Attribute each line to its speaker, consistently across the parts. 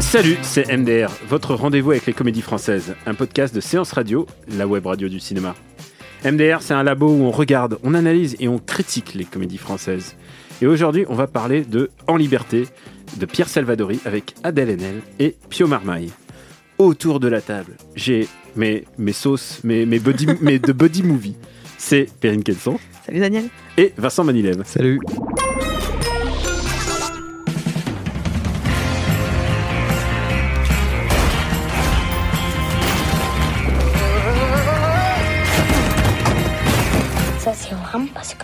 Speaker 1: Salut, c'est MDR, votre rendez-vous avec les comédies françaises, un podcast de séance radio, la web radio du cinéma. MDR, c'est un labo où on regarde, on analyse et on critique les comédies françaises. Et aujourd'hui, on va parler de En Liberté de Pierre Salvadori avec Adèle Haenel et Pio Marmaille. Autour de la table, j'ai mes, mes sauces, mes, mes, buddy, mes de buddy movie. C'est Perrine Kenson
Speaker 2: Salut Daniel.
Speaker 1: et Vincent Manilev.
Speaker 3: Salut.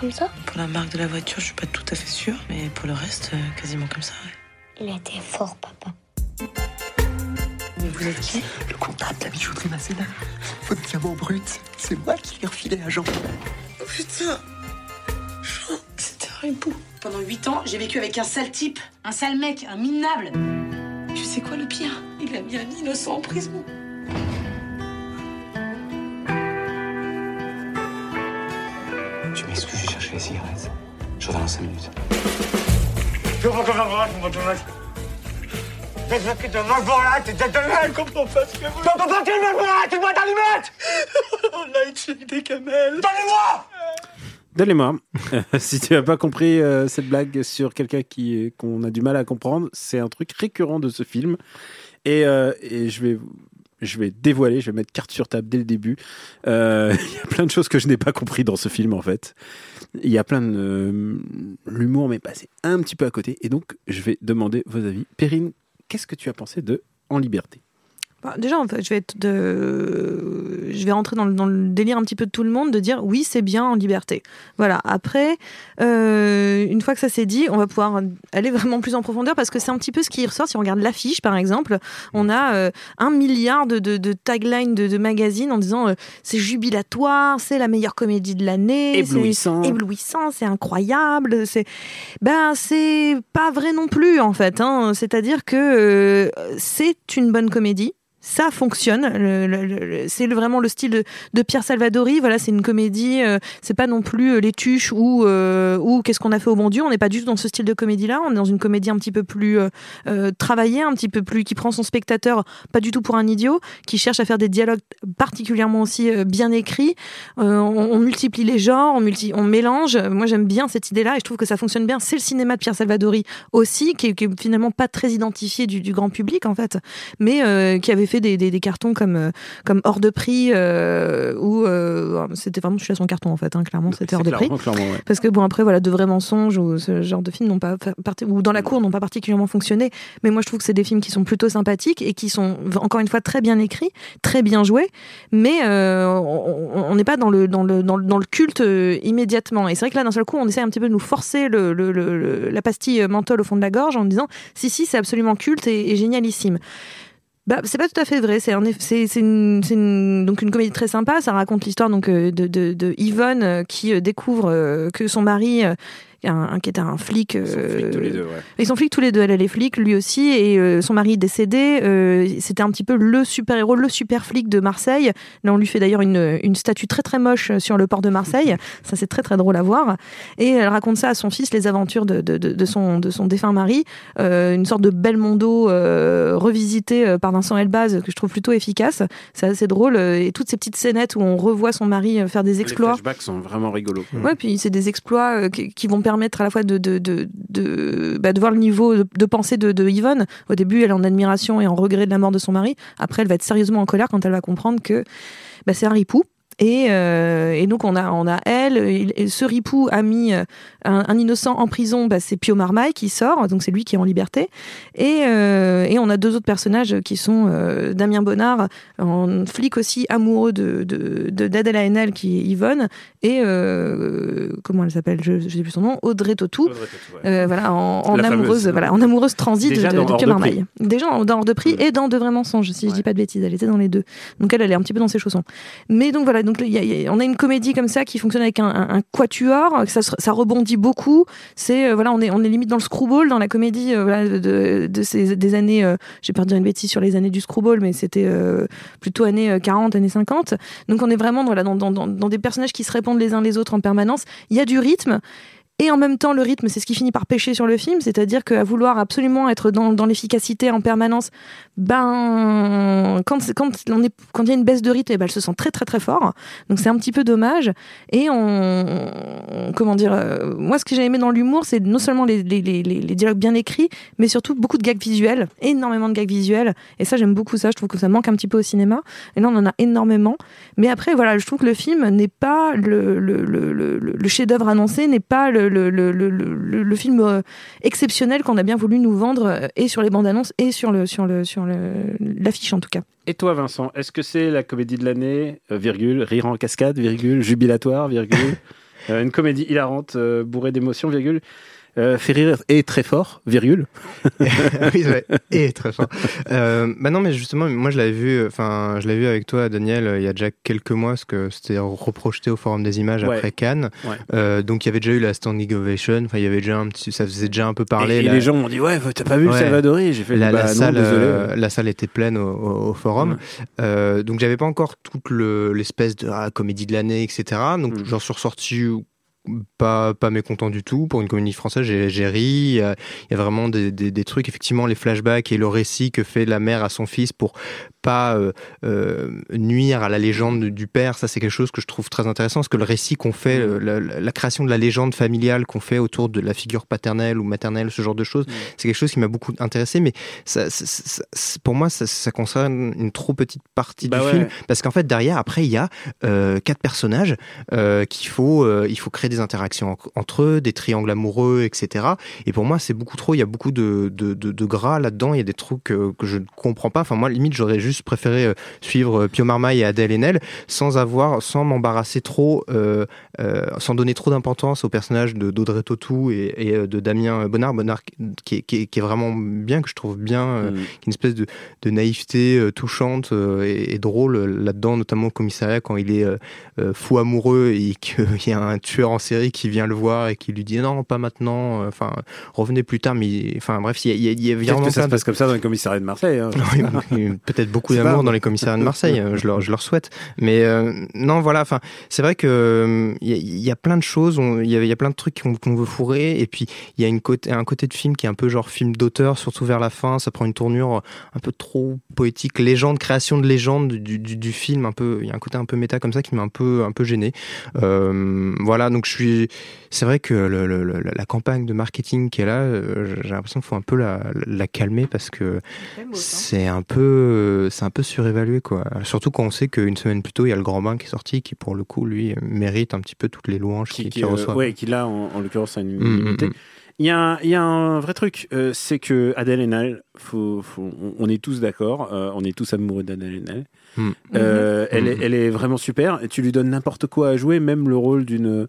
Speaker 4: Comme ça?
Speaker 5: Pour la marque de la voiture, je suis pas tout à fait sûre, mais pour le reste, euh, quasiment comme ça. ouais.
Speaker 4: Il était fort, papa.
Speaker 5: Mais vous êtes qui?
Speaker 6: Le comptable de la bijouterie Masséna. Votre diamant brut, c'est moi qui l'ai refilé à Jean.
Speaker 5: Oh putain Jean, C'était un époux.
Speaker 7: Pendant 8 ans, j'ai vécu avec un sale type, un sale mec, un minable.
Speaker 5: Tu sais quoi le pire? Il a mis un innocent en prison.
Speaker 6: Les. Je reviens dans 5 minutes.
Speaker 1: Donnez-moi. si tu n'as pas compris euh, cette blague sur quelqu'un qui qu'on a du mal à comprendre, c'est un truc récurrent de ce film. Et, euh, et je vais je vais dévoiler, je vais mettre carte sur table dès le début. Euh, Il y a plein de choses que je n'ai pas compris dans ce film en fait. Il y a plein de euh, l'humour m'est passé un petit peu à côté. Et donc je vais demander vos avis. Perrine, qu'est-ce que tu as pensé de En Liberté?
Speaker 2: Bah, déjà, en fait, je vais, être de... je vais rentrer dans le, dans le délire un petit peu de tout le monde de dire oui, c'est bien en liberté. Voilà. Après, euh, une fois que ça s'est dit, on va pouvoir aller vraiment plus en profondeur parce que c'est un petit peu ce qui ressort. Si on regarde l'affiche, par exemple, on a euh, un milliard de, de, de taglines de, de magazines en disant euh, c'est jubilatoire, c'est la meilleure comédie de l'année,
Speaker 1: Éblouissant.
Speaker 2: éblouissant, c'est incroyable. C'est ben c'est pas vrai non plus en fait. Hein. C'est-à-dire que c'est une bonne comédie. Ça fonctionne. C'est vraiment le style de, Pierre Salvadori. Voilà, c'est une comédie. euh, c'est pas non plus euh, les tuches ou euh, ou qu'est-ce qu'on a fait au bon Dieu. On n'est pas du tout dans ce style de comédie-là. On est dans une comédie un petit peu plus euh, travaillée, un petit peu plus qui prend son spectateur pas du tout pour un idiot, qui cherche à faire des dialogues particulièrement aussi bien écrits. On, multiplie les genres, on, mélange. Moi, j'aime bien cette idée-là et je trouve que ça fonctionne bien. C'est le cinéma de Pierre Salvadori aussi, qui qui est finalement pas très identifié du, du grand public en fait, mais qui avait fait des, des, des cartons comme euh, comme hors de prix euh, où euh, c'était vraiment je suis à son carton en fait, hein, clairement c'était hors de prix.
Speaker 1: Ouais.
Speaker 2: Parce que bon après voilà de vrais mensonges ou ce genre de films n'ont pas ou dans la cour n'ont pas particulièrement fonctionné. Mais moi je trouve que c'est des films qui sont plutôt sympathiques et qui sont encore une fois très bien écrits, très bien joués. Mais euh, on n'est pas dans le dans le dans le, dans le culte immédiatement. Et c'est vrai que là d'un seul coup on essaie un petit peu de nous forcer le, le- le- le- la pastille menthol au fond de la gorge en disant si si c'est absolument culte et, et génialissime. Bah, c'est pas tout à fait vrai. C'est eff- c'est une, donc une comédie très sympa. Ça raconte l'histoire donc euh, de, de, Yvonne euh, qui euh, découvre que son mari, un, qui était un flic,
Speaker 1: Ils sont flics tous les
Speaker 2: euh,
Speaker 1: deux, ouais.
Speaker 2: ils sont flics tous les deux. Elle, elle est flic, lui aussi, et euh, son mari est décédé. Euh, C'était un petit peu le super héros, le super flic de Marseille. Là, on lui fait d'ailleurs une, une statue très très moche sur le port de Marseille. Ça, c'est très très drôle à voir. Et elle raconte ça à son fils, les aventures de, de, de, de son, de son défunt mari. Euh, une sorte de Belmondo euh, revisité euh, par Vincent Elbaz que je trouve plutôt efficace. C'est assez drôle. euh, Et toutes ces petites scénettes où on revoit son mari euh, faire des
Speaker 1: Les
Speaker 2: exploits.
Speaker 1: flashbacks sont vraiment rigolos.
Speaker 2: Ouais, puis c'est des exploits euh, qui, qui vont permettre à la fois de, de, de, de, bah, voir le niveau de, pensée de, de Yvonne. Au début, elle est en admiration et en regret de la mort de son mari. Après, elle va être sérieusement en colère quand elle va comprendre que bah, c'est un ripou Et, euh, et donc on a, on a elle, il- ce ripou a mis euh, un, un innocent en prison, bah, c'est Pio Marmaille qui sort, donc c'est lui qui est en liberté. Et, euh, et on a deux autres personnages qui sont euh, Damien Bonnard, en flic aussi amoureux de, de, de- d'Adèle Haenel qui est Yvonne, et comment elle s'appelle, je, je sais plus son nom, Audrey. Euh, voilà, en, amoureuse, voilà, en amoureuse transit
Speaker 1: Déjà
Speaker 2: de, de Pio
Speaker 1: de
Speaker 2: Marmaille. Déjà dans, Hors de prix
Speaker 1: Mm.
Speaker 2: et dans De Vrais Mensonges, si je
Speaker 1: Ouais.
Speaker 2: dis pas de bêtises, elle était dans les deux. Donc elle, elle est un petit peu dans ses chaussons. Mais donc voilà, donc on a une comédie comme ça qui fonctionne avec un, quatuor, ça, rebondit beaucoup. C'est euh, voilà, on est on est limite dans le screwball dans la comédie euh, de, ces des années. euh, J'ai de dire une bêtise sur les années du screwball, mais c'était euh, plutôt années euh, 40, années 50. Donc on est vraiment dans, dans, dans, dans des personnages qui se répondent les uns les autres en permanence. Il y a du rythme. Et en même temps, le rythme, c'est ce qui finit par pêcher sur le film, c'est-à-dire qu'à vouloir absolument être dans, l'efficacité en permanence, ben, quand, quand, il y a une baisse de rythme, eh ben, elle se sent très très très fort. Donc c'est un petit peu dommage. Et on, comment dire, euh, moi ce que j'ai aimé dans l'humour, c'est non seulement les, dialogues bien écrits, mais surtout beaucoup de gags visuels, énormément de gags visuels. Et ça, j'aime beaucoup ça. Je trouve que ça manque un petit peu au cinéma. Et là, on en a énormément. Mais après, voilà, je trouve que le film n'est pas le, le chef-d'œuvre annoncé, n'est pas le, le, le, le, le- le film euh, exceptionnel qu'on a bien voulu nous vendre, euh, et sur les bandes annonces, et sur le sur le sur l'affiche en tout cas.
Speaker 1: Et toi, Vincent, est-ce que c'est la comédie de l'année, euh, virgule, rire en cascade, virgule, jubilatoire, virgule, une comédie hilarante, bourrée d'émotions, virgule, euh, fait rire et très fort, virgule.
Speaker 3: oui, ouais. Et très fort. Euh, bah non, mais justement, moi je l'avais vu, enfin, je l'avais vu avec toi, Daniel, euh, il y a déjà quelques mois, parce que c'était reprojeté au Forum des Images
Speaker 1: Ouais.
Speaker 3: après Cannes.
Speaker 1: Ouais.
Speaker 3: Euh, donc il y avait déjà eu la standing ovation. Enfin, il y avait déjà un petit, ça faisait déjà un peu parler.
Speaker 1: et, les gens m'ont dit, ouais, t'as pas vu le. Salvadori? J'ai fait,
Speaker 3: la,
Speaker 1: bah
Speaker 3: la
Speaker 1: non,
Speaker 3: salle,
Speaker 1: désolé.
Speaker 3: euh, la salle était pleine au, au- au forum. Donc j'avais pas encore toute le- l'espèce de ah, comédie de l'année, etc. Donc
Speaker 1: Mm.
Speaker 3: j'en suis ressorti pas, pas mécontent du tout. Pour une comédie française, j'ai ri. Il y, a, vraiment des, des trucs, effectivement, les flashbacks et le récit que fait la mère à son fils pour pas euh, euh, nuire à la légende du père. Ça, c'est quelque chose que je trouve très intéressant, parce que le récit qu'on fait, euh, la, création de la légende familiale qu'on fait autour de la figure paternelle ou maternelle, ce genre de choses, c'est quelque chose qui m'a beaucoup intéressé. Mais ça, ça- ça- ça- pour moi, ça, concerne une trop petite partie
Speaker 1: Bah
Speaker 3: du
Speaker 1: ouais.
Speaker 3: film, parce qu'en fait, derrière, après, il y a euh, quatre personnages euh, qu'il faut, euh, il faut créer des interactions en- entre eux, des triangles amoureux, etc. Et pour moi, c'est beaucoup trop. Il y a beaucoup de, de, de, de gras là-dedans. Il y a des trucs que je ne comprends pas. Enfin, moi, limite, j'aurais juste préféré euh, suivre euh, Pio Marmaille et Adèle Haenel sans avoir, sans m'embarrasser trop, euh, euh, sans donner trop d'importance aux personnages de d'Audrey Tautou et, et, de Damien Bonnard. Bonnard qui est, qui, est, qui est vraiment bien, que je trouve bien, euh,
Speaker 1: Mm.
Speaker 3: qui est une espèce de, de naïveté touchante et, et drôle là-dedans, notamment au commissariat quand il est fou amoureux et qu'il y a un tueur en série qui vient le voir et qui lui dit non, pas maintenant, enfin, revenez plus tard, mais enfin, bref, il y a, il y a- il y a vraiment
Speaker 1: que ça se passe comme ça dans les commissariats de Marseille. hein.
Speaker 3: peut-être beaucoup
Speaker 1: C'est
Speaker 3: d'amour dans les commissariats de Marseille, euh, je leur, je leur souhaite. Mais euh, non, voilà, enfin, c'est vrai que euh, il y, a- il y a plein de choses, il y, a- il y a plein de trucs qu'on veut fourrer, et puis il y a une côté, un côté de film qui est un peu genre film d'auteur, surtout vers la fin, ça prend une tournure un peu trop poétique, légende, création de légende du, du, du film, un peu, il y a un côté un peu méta comme ça qui m'a un peu, un peu gêné. Euh, voilà, donc je suis, c'est vrai que le- le- le- la campagne de marketing qui est là, euh, j'ai l'impression qu'il faut un peu la, la calmer parce que c'est un peu, c'est un peu surévalué quoi. Surtout quand on sait qu'une semaine plus tôt il y a le Grand Bain qui est sorti, qui pour le coup lui mérite un petit peu toutes les louanges
Speaker 1: qui, euh,
Speaker 3: reçoit.
Speaker 1: ouais, qui là, en, en l'occurrence, a une
Speaker 3: Mm, mm, mm.
Speaker 1: Il y, a un, il y a un vrai truc, euh, c'est que Adèle Haenel, faut, faut- on, on est tous d'accord, euh, on est tous amoureux d'Adèle Haenel.
Speaker 3: Mm.
Speaker 1: Euh, elle, est, elle est vraiment super. Et tu lui donnes n'importe quoi à jouer, même le rôle d'une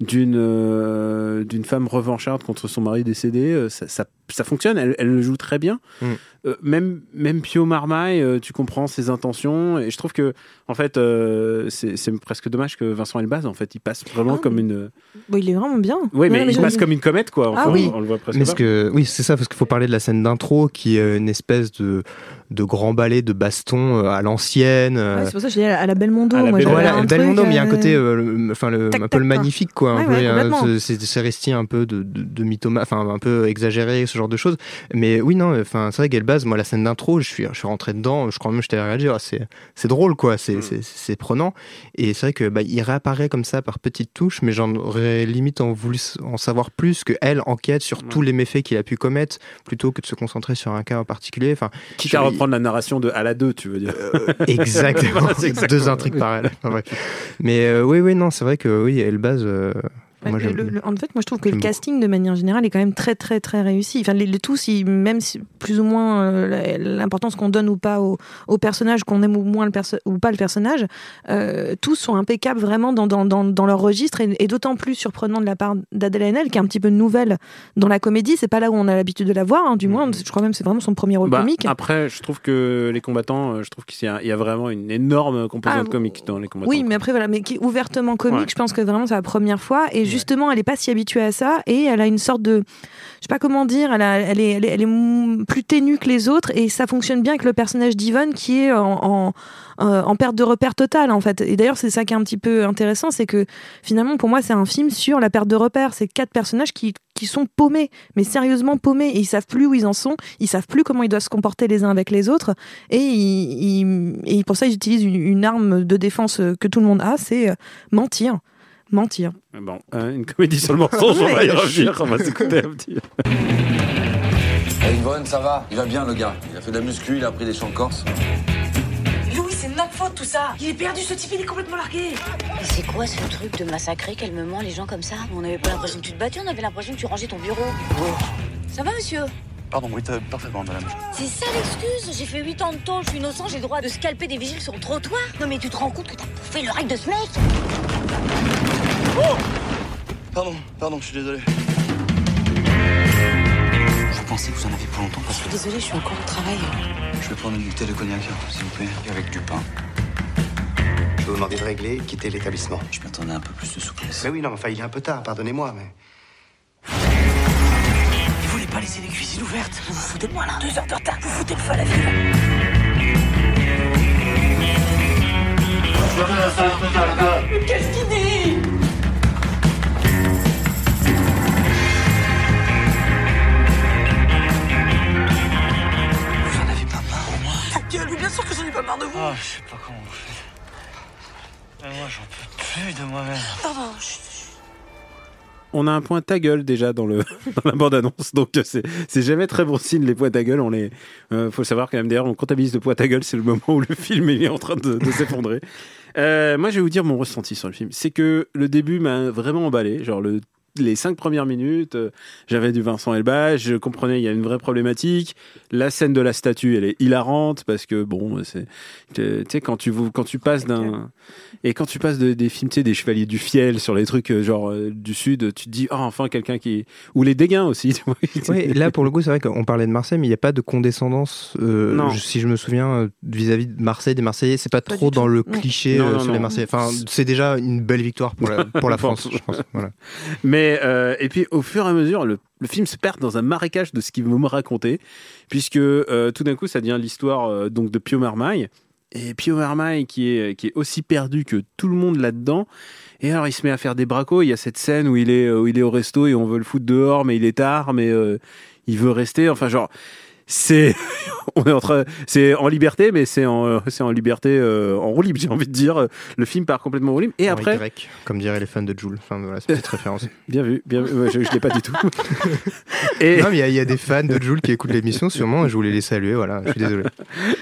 Speaker 1: d'une euh, d'une femme revancharde contre son mari décédé, euh, ça, ça, ça fonctionne. Elle, elle le joue très bien.
Speaker 3: Mm.
Speaker 1: Euh, même même Pio Marmaille, euh, tu comprends ses intentions. Et je trouve que en fait, euh, c'est presque dommage que Vincent Elbaz, en fait, il passe vraiment
Speaker 2: Ah,
Speaker 1: comme une.
Speaker 2: Bon, il est vraiment bien.
Speaker 1: Oui, mais il passe comme une comète, quoi.
Speaker 2: Ah oui.
Speaker 1: on, on le voit presque
Speaker 3: Mais
Speaker 1: pas.
Speaker 3: que, oui, c'est ça, parce qu'il faut parler de la scène d'intro qui est une espèce de, de grand ballet de baston à l'ancienne.
Speaker 2: Ouais, c'est pour ça que je dis à la Belmondo.
Speaker 1: À la
Speaker 2: moi,
Speaker 3: Voilà,
Speaker 2: un
Speaker 3: Belmondo,
Speaker 2: truc,
Speaker 3: mais il y a un côté, euh, le- enfin, le,
Speaker 2: tac,
Speaker 3: un peu le magnifique, quoi.
Speaker 2: Ouais, complètement.
Speaker 3: c'est- c'est resté un peu de, de, de mythoma, enfin, un peu exagéré, ce genre de choses. Mais oui, non, enfin, c'est vrai qu'Elbaz, moi, la scène d'intro, je suis, je suis rentré dedans, je crois même que je t'avais réagi, ah, c'est, c'est drôle, quoi, c'est,
Speaker 1: Mm.
Speaker 3: c'est, c'est prenant. Et c'est vrai que bah, il réapparaît comme ça par petites touches, mais j'en aurais limite en voulu en savoir plus que elle enquête sur tous les méfaits qu'il a pu commettre, plutôt que de se concentrer sur un cas en particulier. Enfin,
Speaker 1: Quitte à
Speaker 3: je-
Speaker 1: reprendre la narration de à la 2, tu veux dire.
Speaker 3: Exactement.
Speaker 1: Voilà, c'est exactement
Speaker 3: Deux intrigues parallèles. Enfin. Mais euh, oui, oui, non, c'est vrai que oui, Elbaz. euh, moi,
Speaker 2: le-
Speaker 3: j'aime-
Speaker 2: le- le- en fait, moi, je trouve que le casting, de manière générale, est quand même très, très, très réussi. Enfin, les, les tous, ils- même si plus ou moins euh, l'importance qu'on donne ou pas au, au personnage, qu'on aime ou moins le perso- ou pas le personnage, euh, tous sont impeccables vraiment dans, dans, dans, dans leur registre et, et d'autant plus surprenant de la part d'Adèle Haenel, qui est un petit peu nouvelle dans la comédie. C'est pas là où on a l'habitude de la voir, hein, du moins. Je crois même que c'est vraiment son premier rôle
Speaker 1: Bah,
Speaker 2: comique.
Speaker 1: après, je trouve que les combattants, euh, je trouve qu'il y, a- il y a vraiment une énorme composante
Speaker 2: Ah,
Speaker 1: comique dans les combattants.
Speaker 2: Oui, mais après, voilà, mais qui est ouvertement comique,
Speaker 1: Ouais.
Speaker 2: je pense que vraiment c'est la première fois. Et justement, elle est pas si habituée à ça. Et elle a une sorte de. Je sais pas comment dire, elle, est, elle, est, elle est plus ténue que les autres. Et ça fonctionne bien avec le personnage d'Yvonne qui est euh, en perte de repère totale, en fait. Et d'ailleurs, c'est ça qui est un petit peu intéressant c'est que finalement, pour moi, c'est un film sur la perte de repère. C'est quatre personnages qui, qui sont paumés, mais sérieusement paumés. Et ils savent plus où ils en sont. Ils savent plus comment ils doivent se comporter les uns avec les autres. Et, ils- et pour ça, ils utilisent une, une arme de défense que tout le monde a, c'est euh, mentir. Mentir.
Speaker 1: Bon, euh, une comédie sur le mensonge, on va y revenir, on va s'écouter un petit.
Speaker 8: Eh, Yvonne, ça va? Il va bien, le gars. Il a fait de la muscu, il a pris des champs corse.
Speaker 7: Louis, c'est notre faute tout ça. Il est perdu, ce type, il est complètement largué.
Speaker 9: Mais c'est quoi ce truc de massacrer calmement les gens comme ça? On n'avait pas l'impression que tu te battais, on avait l'impression que tu rangeais ton bureau. Ça va, monsieur?
Speaker 10: Pardon, oui, t'as parfaitement, madame.
Speaker 9: C'est ça l'excuse J'ai fait 8 ans de tôle, je suis innocent, j'ai le droit de scalper des vigiles sur le trottoir Non mais tu te rends compte que t'as bouffé le règle de ce mec
Speaker 10: Oh Pardon, pardon, je suis désolé.
Speaker 8: Je pensais que vous en aviez pour longtemps parce que.
Speaker 5: Désolée, je suis encore au travail.
Speaker 8: Je vais prendre une bouteille de cognac, s'il vous plaît. Avec du pain.
Speaker 6: Je vais vous demander de régler et quitter l'établissement.
Speaker 8: Je m'attendais un peu plus de souplesse.
Speaker 6: Mais oui, non, mais enfin, il est un peu tard, pardonnez-moi, mais.
Speaker 7: Pas laisser les cuisines ouvertes Vous vous foutez de moi là Deux heures de retard, vous foutez le feu à la ville. Mais qu'est-ce qu'il dit?
Speaker 8: Vous en avez pas marre, moi
Speaker 7: Ta gueule, mais bien sûr que j'en ai pas marre de vous
Speaker 10: Ah, je sais pas comment vous faites. Mais moi, j'en peux plus de moi-même.
Speaker 7: Pardon, chut.
Speaker 1: On a un point ta gueule déjà dans, le, dans la bande-annonce, donc euh, c'est jamais très bon signe les points ta gueule. On les, euh, faut savoir quand même d'ailleurs, on comptabilise le point ta gueule, c'est le moment où le film est en train de, de s'effondrer. Euh, moi, je vais vous dire mon ressenti sur le film. C'est que le début m'a vraiment emballé. Genre le les cinq premières minutes, euh, j'avais du Vincent Elbaz, je comprenais il y a une vraie problématique. La scène de la statue, elle est hilarante parce que bon, c'est tu sais quand tu quand tu passes d'un et quand tu passes de- des films, tu sais, des chevaliers du fiel sur les trucs euh, genre euh, du sud, tu te dis ah enfin quelqu'un qui ou les dégains aussi. tu vois.
Speaker 3: Oui, là pour le coup, c'est vrai qu'on parlait de Marseille, mais il n'y a pas de condescendance. euh,
Speaker 1: Non.
Speaker 3: je- si je me souviens, vis-à-vis de Marseille, des Marseillais, c'est pas,
Speaker 2: Pas
Speaker 3: trop dans
Speaker 2: tout.
Speaker 3: le cliché
Speaker 1: Non,
Speaker 3: euh,
Speaker 1: non,
Speaker 3: sur les. Marseillais. Enfin, c'est déjà une belle victoire pour la, pour. France, je pense. Voilà.
Speaker 1: Mais euh, et puis au fur et à mesure, le, film se perd dans un marécage de ce qu'il veut me raconter, puisque euh, tout d'un coup, ça devient l'histoire euh, donc de Pio Marmaille. Et Pio Marmaille qui est aussi perdu que tout le monde là-dedans. Et alors il se met à faire des bracos. Il y a cette scène où il est où il est au resto et on veut le foutre dehors, mais il est tard, mais il veut rester. Enfin genre. C'est, on est en train, c'est en liberté, mais c'est en, euh, c'est en liberté, euh, en roue libre, j'ai envie de dire. Le film part complètement en roue libre. Et
Speaker 3: En
Speaker 1: après,
Speaker 3: Y, comme diraient les fans de Joule. Enfin, voilà, c'est une petite référence.
Speaker 1: bien vu, bien vu. Ouais, je, je l'ai pas du tout. et,
Speaker 3: Non, mais il y a- il y, a des fans de Joule qui écoutent l'émission, sûrement, et je voulais les saluer, voilà, je suis désolé.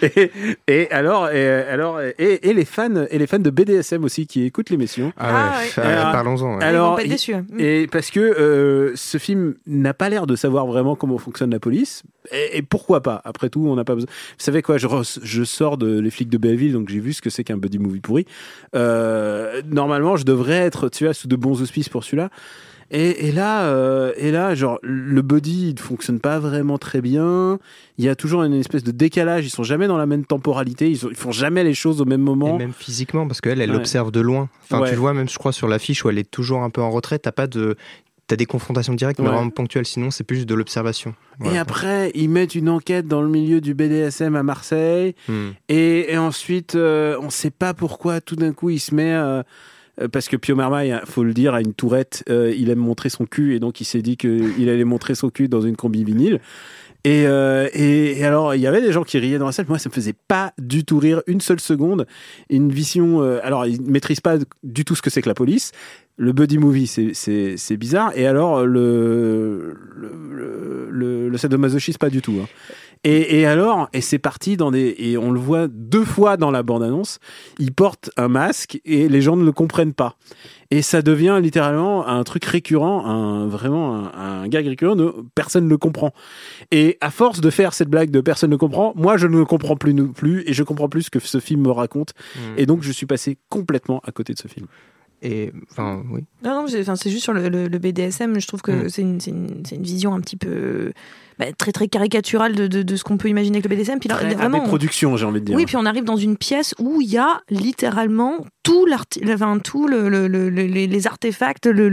Speaker 1: et, et alors, et, alors et, et les fans et les fans de BDSM aussi qui écoutent l'émission.
Speaker 3: Ah,
Speaker 2: Ah,
Speaker 3: ouais, euh, parlons-en. ouais.
Speaker 2: Ils
Speaker 1: Alors,
Speaker 2: pas être
Speaker 1: il-
Speaker 2: déçus. hein.
Speaker 1: Et parce que euh, ce film n'a pas l'air de savoir vraiment comment fonctionne la police. Et, et pourquoi pas Après tout, on n'a pas besoin. Vous savez quoi je, re- je sors de Les flics de Belleville, donc j'ai vu ce que c'est qu'un buddy movie pourri. Euh, normalement, je devrais être, tu vois, sous de bons auspices pour celui-là. Et, et là, euh, et là, genre le buddy, il ne fonctionne pas vraiment très bien. Il y a toujours une espèce de décalage. Ils sont jamais dans la même temporalité. Ils, sont- ils font jamais les choses au même
Speaker 3: Et
Speaker 1: moment.
Speaker 3: même physiquement, parce qu'elle, elle
Speaker 1: Ouais.
Speaker 3: observe de loin. Enfin,
Speaker 1: Ouais.
Speaker 3: tu le vois même, je crois, sur l'affiche où elle est toujours un peu en retrait. T'as pas de, t'as des confrontations directes, mais
Speaker 1: Ouais.
Speaker 3: vraiment ponctuelles. Sinon, c'est plus de l'observation.
Speaker 1: Et après, ils mettent une enquête dans le milieu du BDSM à Marseille.
Speaker 3: Hmm.
Speaker 1: Et, et ensuite, euh, on ne sait pas pourquoi, tout d'un coup, il se met. euh, parce que Pio Marmaille, faut le dire, a une tourette. euh, il aime montrer son cul et donc il s'est dit qu'il allait montrer son cul dans une combi vinyle. Et, euh, et, alors, il y avait des gens qui riaient dans la salle. Moi, ça me faisait pas du tout rire une seule seconde. Une vision. euh, alors, ils ne maîtrisent pas du tout ce que c'est que la police. Le buddy movie, c'est- bizarre. Et alors, le, le, le, le, le sadomasochisme, pas du tout. hein. Et, et alors, et c'est parti dans des. Et on le voit deux fois dans la bande-annonce. Il porte un masque et les gens ne le comprennent pas. Et ça devient littéralement un truc récurrent, un, vraiment un, un gag récurrent de personne ne le comprend. Et à force de faire cette blague de personne ne comprend, moi je ne le comprends plus, plus et je comprends plus ce que ce film me raconte. Et donc je suis passé complètement à côté de ce film.
Speaker 3: Et enfin, oui.
Speaker 2: Non, non, c'est juste sur le, le- le BDSM. Je trouve que
Speaker 3: Mm.
Speaker 2: c'est une, c'est une, c'est une vision un petit peu bah, très très caricaturale de, de, de ce qu'on peut imaginer avec le BDSM. Puis là,
Speaker 1: Très
Speaker 2: vraiment,
Speaker 1: production, j'ai envie de dire.
Speaker 2: Oui, puis on arrive dans une pièce où il y a littéralement tout, l'arti- enfin, tout le, le- le- le- les, les artefacts, le,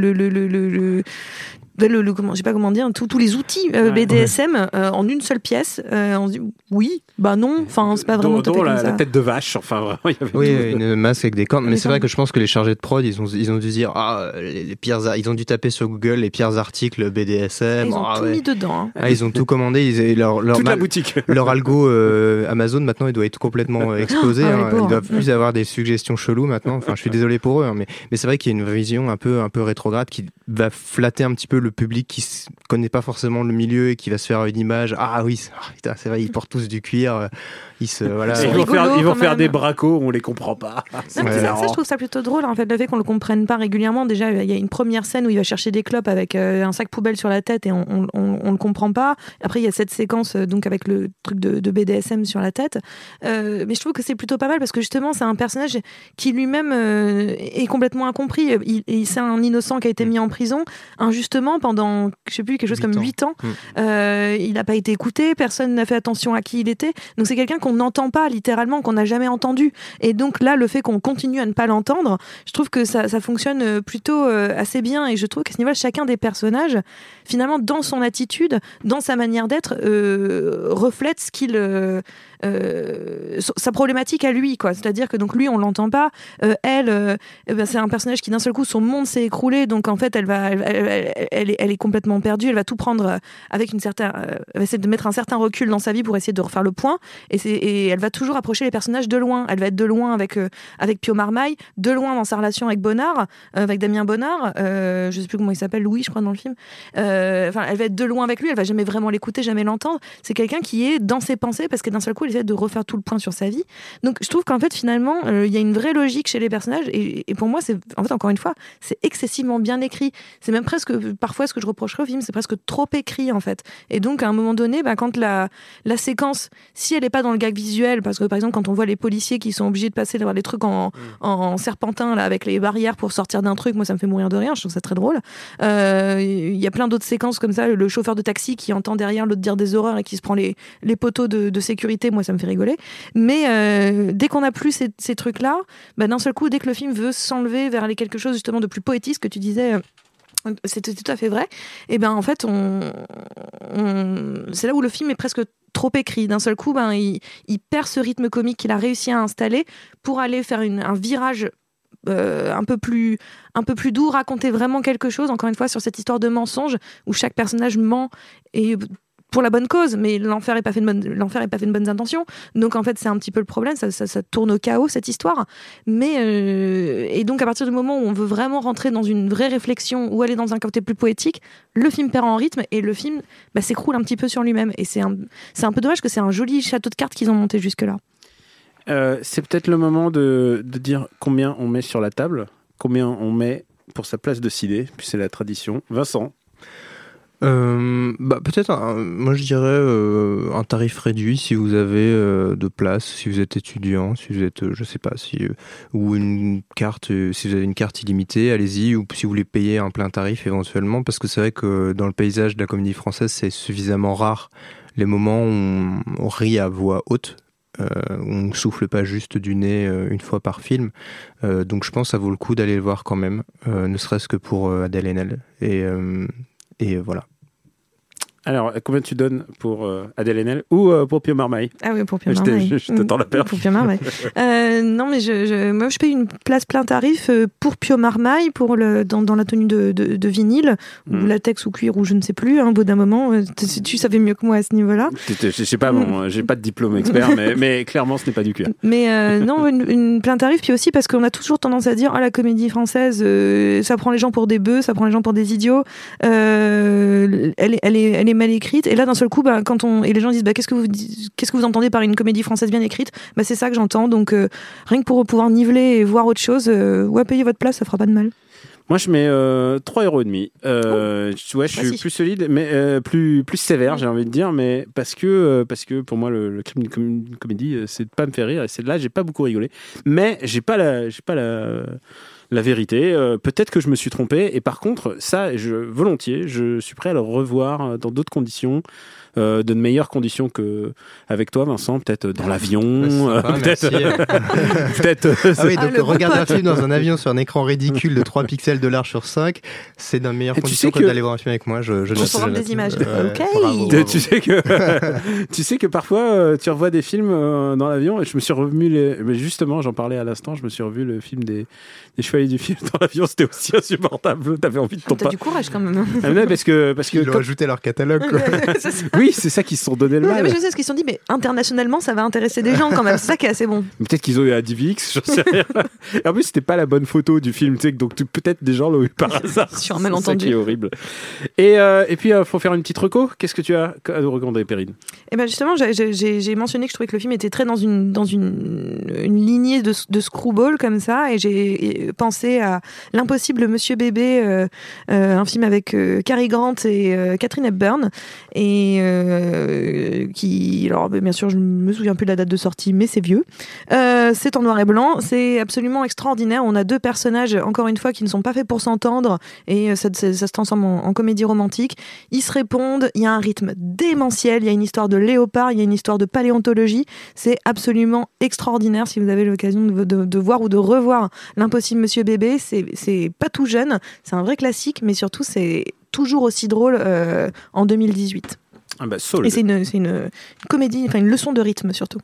Speaker 2: le, le, comment, je sais pas comment dire, tous tous les outils euh,
Speaker 1: Ouais.
Speaker 2: BDSM euh, en une seule pièce. Euh, on se dit oui, bah non, enfin c'est pas vraiment
Speaker 1: Dont- dont
Speaker 2: comme
Speaker 1: la,
Speaker 2: ça.
Speaker 1: la tête de vache, enfin vraiment, il y avait
Speaker 3: Oui, une masque avec des cornes. Mais
Speaker 2: Des
Speaker 3: c'est vrai que je pense que les chargés de prod, ils ont, ils ont dû dire, ah, les, les pires, ils ont dû taper sur Google les pires articles BDSM.
Speaker 2: Ils ont
Speaker 3: ah,
Speaker 2: tout
Speaker 3: ouais.
Speaker 2: mis dedans. hein.
Speaker 3: Ah, ils ont tout commandé. Ils, et leur, leur,
Speaker 1: Toute la boutique.
Speaker 3: leur algo euh, Amazon maintenant, il doit être complètement explosé.
Speaker 2: Ah,
Speaker 3: hein. Ils doivent plus avoir des suggestions cheloues maintenant. Enfin, je suis désolé pour eux, hein, mais, mais c'est vrai qu'il y a une vision un peu, un peu rétrograde qui va flatter un petit peu le public qui connaît pas forcément le milieu et qui va se faire une image. Ah oui, ah, c'est vrai, ils portent tous du cuir. Ils se, voilà.
Speaker 1: Ils
Speaker 2: sont
Speaker 1: vont faire, ils vont
Speaker 2: quand
Speaker 1: faire
Speaker 2: même.
Speaker 1: des bracos, on les comprend pas.
Speaker 2: Non, ça, je trouve ça plutôt drôle, en fait, le fait qu'on le comprenne pas régulièrement. Déjà, il y a une première scène où il va chercher des clopes avec euh, un sac poubelle sur la tête et on, on, on- on le comprend pas. Après, il y a cette séquence euh, donc avec le truc de, de BDSM sur la tête. Euh, mais je trouve que c'est plutôt pas mal parce que justement, c'est un personnage qui lui-même euh, est complètement incompris. Il, il- c'est un innocent qui a été mis en prison injustement pendant, je sais plus, quelque chose comme
Speaker 3: ans.
Speaker 2: 8 ans.
Speaker 3: Mm.
Speaker 2: Euh, il n'a pas été écouté, personne n'a fait attention à qui il était. Donc c'est quelqu'un qu'on n'entend pas littéralement, qu'on n'a jamais entendu. Et donc là, le fait qu'on continue à ne pas l'entendre, je trouve que ça, ça fonctionne euh, plutôt euh, assez bien. Et je trouve qu'à ce niveau-là, chacun des personnages, finalement, dans son attitude, dans sa manière d'être, euh, reflète ce qu'il, euh, sa problématique à lui, quoi. C'est-à-dire que donc lui, on l'entend pas. Euh, elle, euh, eh ben, c'est un personnage qui d'un seul coup, son monde s'est écroulé. Donc en fait, elle va, elle, est, complètement perdue. Elle va tout prendre avec une certaine, elle va essayer de mettre un certain recul dans sa vie pour essayer de refaire le point. Et, elle va toujours approcher les personnages de loin. Elle va être de loin avec avec Pio Marmaille, de loin dans sa relation avec Bonnard, avec Damien Bonnard. Je sais plus comment il s'appelle, Louis, je crois dans le film. Enfin, elle va être de loin avec lui. Elle va jamais vraiment l'écouter, jamais l'entendre. C'est quelqu'un qui est dans ses pensées parce que d'un seul coup, elle de refaire tout le point sur sa vie. Donc, je trouve qu'en fait, finalement, euh, il y a une vraie logique chez les personnages. Et, et pour moi, c'est en fait encore une fois, c'est excessivement bien écrit. C'est même presque parfois ce que je reprocherais au film, c'est presque trop écrit en fait. Et donc, à un moment donné, bah, quand la la séquence, si elle n'est pas dans le gag visuel, parce que par exemple, quand on voit les policiers qui sont obligés de passer d'avoir les trucs en, en serpentin là avec les barrières pour sortir d'un truc, moi ça me fait mourir de rire. Je trouve ça très drôle. Euh, Il y a plein d'autres séquences comme ça. Le chauffeur de taxi qui entend derrière l'autre dire des horreurs et qui se prend les, les poteaux de, de sécurité, moi ça me fait rigoler. Mais euh, dès qu'on a plus ces, trucs-là, bah, d'un seul coup, dès que le film veut s'enlever vers les quelque chose justement de plus poétique, que tu disais. euh, c'était tout à fait vrai. Et ben en fait, on, c'est là où le film est presque trop écrit. D'un seul coup, ben il, il perd ce rythme comique qu'il a réussi à installer pour aller faire une- un virage euh, un peu plus un peu plus doux, raconter vraiment quelque chose. Encore une fois sur cette histoire de mensonge où chaque personnage ment et pour la bonne cause, mais l'enfer est pas fait de bonnes intentions. Donc en fait, c'est un petit peu le problème, ça, tourne au chaos cette histoire. Mais euh, et donc à partir du moment où on veut vraiment rentrer dans une vraie réflexion ou aller dans un côté plus poétique, le film perd en rythme et le film bah, s'écroule un petit peu sur lui-même. Et c'est un, un peu dommage que c'est un joli château de cartes qu'ils ont monté jusque là.
Speaker 1: Euh, c'est peut-être le moment de, de dire combien on met sur la table, combien on met pour sa place de ciné, puis c'est la tradition. Vincent,
Speaker 3: Euh, bah, peut-être, moi je dirais euh, un tarif réduit si vous avez euh, de place, si vous êtes étudiant, si vous êtes, je sais pas, si ou une carte, si vous avez une carte illimitée, allez-y, ou si vous voulez payer un plein tarif éventuellement, parce que c'est vrai que dans le paysage de la comédie française, c'est suffisamment rare les moments où on, rit à voix haute. Euh, on souffle pas juste du nez une fois par film. Donc je pense que ça vaut le coup d'aller le voir quand même, ne serait-ce que pour Adèle Haenel. Et, et voilà.
Speaker 1: Alors, combien tu donnes pour euh, Adèle Haenel ou euh, pour Pio Marmaille?
Speaker 2: Ah oui, pour Pio
Speaker 1: Je
Speaker 2: Marmaille.
Speaker 1: je- je t'attends la perche.
Speaker 2: Pour Pio Marmaille. Euh, non, mais je, je- moi, je paye une place plein tarif euh, pour Pio Marmaille, pour le, dans, dans la tenue de, de, de vinyle,
Speaker 1: Mm.
Speaker 2: ou latex ou cuir, ou je ne sais plus, hein, au bout d'un moment. tu- savais mieux que moi à ce niveau-là.
Speaker 1: Je sais pas, bon, j'ai pas de diplôme expert, mais, mais clairement, ce n'est pas du cuir.
Speaker 2: Mais non, une, une plein tarif, puis aussi parce qu'on a toujours tendance à dire ah la comédie française, ça prend les gens pour des bœufs, ça prend les gens pour des idiots, elle, est, elle, est, elle est mal écrite. Et là, d'un seul coup, bah, quand on et les gens disent bah, qu'est-ce que vous qu'est-ce que vous entendez par une comédie française bien écrite? Bah, c'est ça que j'entends. Donc euh, rien que pour pouvoir niveler et voir autre chose, euh, ouais, payer votre place, ça fera pas de mal.
Speaker 1: Moi, je mets euh, 3 euros et demi. Euh, tu vois, je suis plus solide, mais euh, plus plus sévère, j'ai envie de dire, mais parce que euh, parce que pour moi, le, le crime d'une com- d'une comédie, c'est de pas me faire rire, et c'est là, j'ai pas beaucoup rigolé. Mais j'ai pas la j'ai pas la la vérité. Euh, Peut-être que je me suis trompé, et par contre, ça, volontiers, je suis prêt à le revoir euh, dans d'autres conditions. Euh, de meilleures conditions que avec toi Vincent peut-être dans l'avion euh, peut-être euh,
Speaker 3: Ah oui,
Speaker 2: Ah,
Speaker 3: donc
Speaker 2: le
Speaker 3: regarder un film dans un avion sur un écran ridicule de 3 pixels de large sur 5, c'est
Speaker 1: tu
Speaker 3: conditions
Speaker 1: sais
Speaker 3: que,
Speaker 1: que-
Speaker 3: d'aller voir un film avec moi. Je, je
Speaker 2: On
Speaker 3: je
Speaker 2: des images. Ok.
Speaker 3: bravo,
Speaker 1: Tu-
Speaker 3: bravo.
Speaker 1: Tu sais que tu sais que parfois euh, tu revois des films euh, dans l'avion et je me suis revu les... mais justement j'en parlais à l'instant je me suis revu le film des, des chevaliers du film dans l'avion c'était aussi insupportable t'avais envie de ton
Speaker 2: T'as du courage quand même.
Speaker 1: Ah, non, parce que parce que
Speaker 3: Ils l'ont
Speaker 1: comme-
Speaker 3: ajouté à leur catalogue. Quoi.
Speaker 2: Ça.
Speaker 1: Oui c'est ça qu'ils se sont donné le
Speaker 2: Non,
Speaker 1: mal
Speaker 2: mais je sais ce qu'ils se sont dit, mais internationalement, ça va intéresser des gens quand même. C'est ça qui est assez bon.
Speaker 1: Peut-être qu'ils ont eu un DivX j'en sais rien Et en plus c'était pas la bonne photo du film tu sais donc peut-être des gens l'ont eu par hasard
Speaker 2: Sur un
Speaker 1: C'est
Speaker 2: malentendu.
Speaker 1: ça qui est horrible et et, et puis, il faut faire une petite reco. Qu'est-ce que tu as à nous recommander, Perrine?
Speaker 2: Et ben justement, j'ai- mentionné que je trouvais que le film était très dans une, dans une, une lignée de, de screwball comme ça, et j'ai pensé à L'impossible Monsieur Bébé, euh, euh, un film avec euh, Cary Grant et euh, Catherine Hepburn, et euh, qui, alors bien sûr, je me souviens plus de la date de sortie, mais c'est vieux. Euh, c'est en noir et blanc, c'est absolument extraordinaire. On a deux personnages, encore une fois, qui ne sont pas faits pour s'entendre, et euh, ça, se transforme en, comédie romantique. Ils se répondent, il y a un rythme démentiel, il y a une histoire de léopard, il y a une histoire de paléontologie. C'est absolument extraordinaire si vous avez l'occasion de, voir ou de revoir L'impossible Monsieur Bébé. C'est pas tout jeune, c'est un vrai classique, mais surtout c'est toujours aussi drôle en 2018.
Speaker 1: Ah bah, Soul.
Speaker 2: Et c'est une, c'est une, une comédie, enfin une leçon de rythme surtout.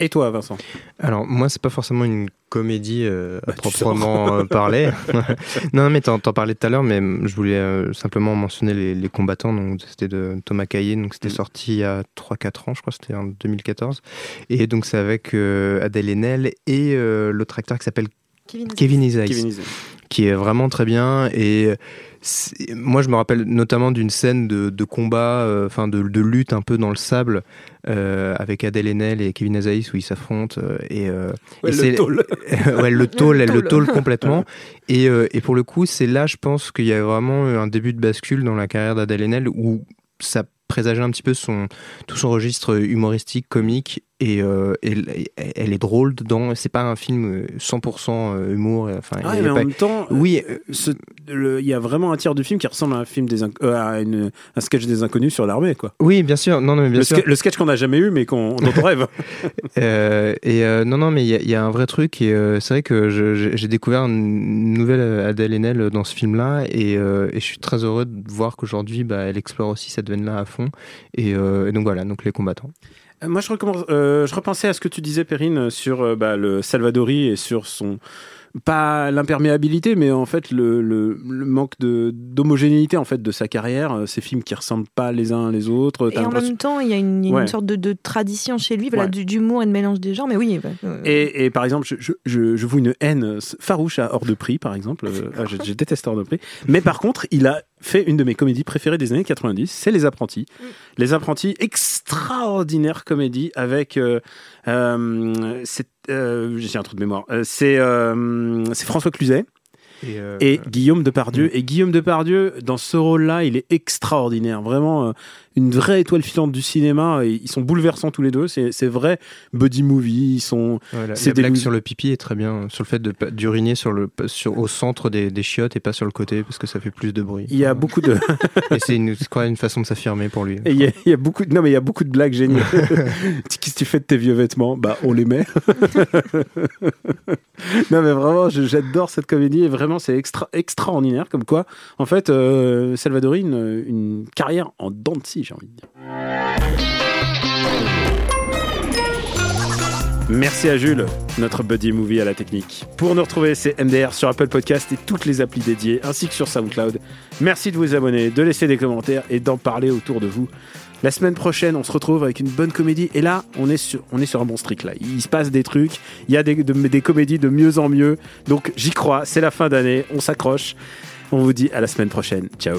Speaker 1: Et toi, Vincent?
Speaker 3: Alors moi c'est pas forcément une comédie euh, à
Speaker 1: Bah,
Speaker 3: proprement euh, parler. non mais t'en t'en parlais tout à l'heure, mais je voulais euh, simplement mentionner les, les combattants. Donc c'était de Thomas Caillé, donc c'était
Speaker 1: Mhm.
Speaker 3: sorti il y a 3-4 ans, je crois, c'était en 2014. Et donc c'est avec euh, Adèle Haenel et euh, l'autre acteur qui s'appelle
Speaker 2: Kevin,
Speaker 3: Kevin Isais
Speaker 1: Kevin Isay.
Speaker 3: Qui est vraiment très bien. Et moi, je me rappelle notamment d'une scène de, de combat, euh, enfin de, de lutte un peu dans le sable euh, avec Adèle Haenel et Kevin Azaïs où ils s'affrontent. euh, et, euh,
Speaker 1: Ouais,
Speaker 3: et
Speaker 1: le tôle.
Speaker 3: ouais, le tôle, elle le
Speaker 2: tôle.
Speaker 3: tôle complètement. Et, euh, et pour le coup, c'est là, je pense qu'il y a vraiment eu un début de bascule dans la carrière d'Adèle Haenel où ça présageait un petit peu son, tout son registre humoristique, comique, et, euh, et- elle est drôle dedans. C'est pas un film euh, 100% humour. Enfin, il y
Speaker 1: Ouais,
Speaker 3: a
Speaker 1: mais en
Speaker 3: pas-
Speaker 1: même temps,
Speaker 3: Oui,
Speaker 1: euh, il y a vraiment un tiers du film qui ressemble à un film des euh, à une- un sketch des inconnus sur l'armée, quoi.
Speaker 3: Oui, bien sûr. Non, non, mais bien
Speaker 1: Le,
Speaker 3: sûr.
Speaker 1: le sketch qu'on n'a jamais eu, mais qu'on dont on rêve.
Speaker 3: Euh, et euh, non, non, mais il y, a- il y a un vrai truc. Et euh, c'est vrai que j'ai découvert une nouvelle Adèle Haenel dans ce film-là. Et, euh, et je suis très heureux de voir qu'aujourd'hui, bah, elle explore aussi cette veine-là à fond. Et, euh, et donc voilà, donc les combattants.
Speaker 1: Euh, Moi, je, euh, je repensais à ce que tu disais, Perrine, sur euh, bah, le Salvadori et sur son. Pas l'imperméabilité, mais en fait le, le, le manque d'homogénéité en fait de sa carrière. Ces films qui ressemblent pas les uns les autres.
Speaker 2: Et en même temps, il y a une, il y a une
Speaker 1: Ouais.
Speaker 2: sorte de, de tradition chez lui, voilà,
Speaker 1: Ouais.
Speaker 2: du- d'humour et de mélange des genres. Mais oui, bah, euh,
Speaker 1: Et, et par exemple, je, je, je, je vois une haine farouche à Hors de Prix, par exemple. Ah, je déteste Hors de Prix. Mais par contre, il a fait une de mes comédies préférées des années 90, c'est Les Apprentis. Les Apprentis, extraordinaire comédie avec... Euh, euh, euh, J'ai un trou de mémoire. Euh, c'est euh, François Cluzet
Speaker 3: Et, euh,
Speaker 1: et Guillaume Depardieu. Et Guillaume Depardieu, dans ce rôle-là, il est extraordinaire. Vraiment, euh, une vraie étoile filante du cinéma. Et ils sont bouleversants tous les deux. C'est vrai buddy movie. Ils sont... c'est des
Speaker 3: blague
Speaker 1: lou-
Speaker 3: sur le pipi est très bien. Sur le fait d'uriner sur le, sur, au centre des, des chiottes et pas sur le côté parce que ça fait plus de bruit.
Speaker 1: Il y a beaucoup de...
Speaker 3: Et c'est une, une façon de s'affirmer pour lui.
Speaker 1: Il y, a- il y a beaucoup de, non mais il y a beaucoup de blagues géniales. Qu'est-ce que tu fais de tes vieux vêtements? Bah on les met. non mais vraiment j'adore cette comédie et vraiment c'est extra, extraordinaire. Comme quoi, en fait, euh, Salvadori, une, une carrière en dents de scie, Merci à Jules, notre buddy movie à la technique. Pour nous retrouver, c'est MDR sur Apple Podcast et toutes les applis dédiées, ainsi que sur SoundCloud. Merci de vous abonner, de laisser des commentaires et d'en parler autour de vous. La semaine prochaine, on se retrouve avec une bonne comédie. Et là, on est sur, on est sur un bon streak. Là, il se passe des trucs. Il y a des, de- des comédies de mieux en mieux. Donc, j'y crois. C'est la fin d'année. On s'accroche. On vous dit à la semaine prochaine. Ciao.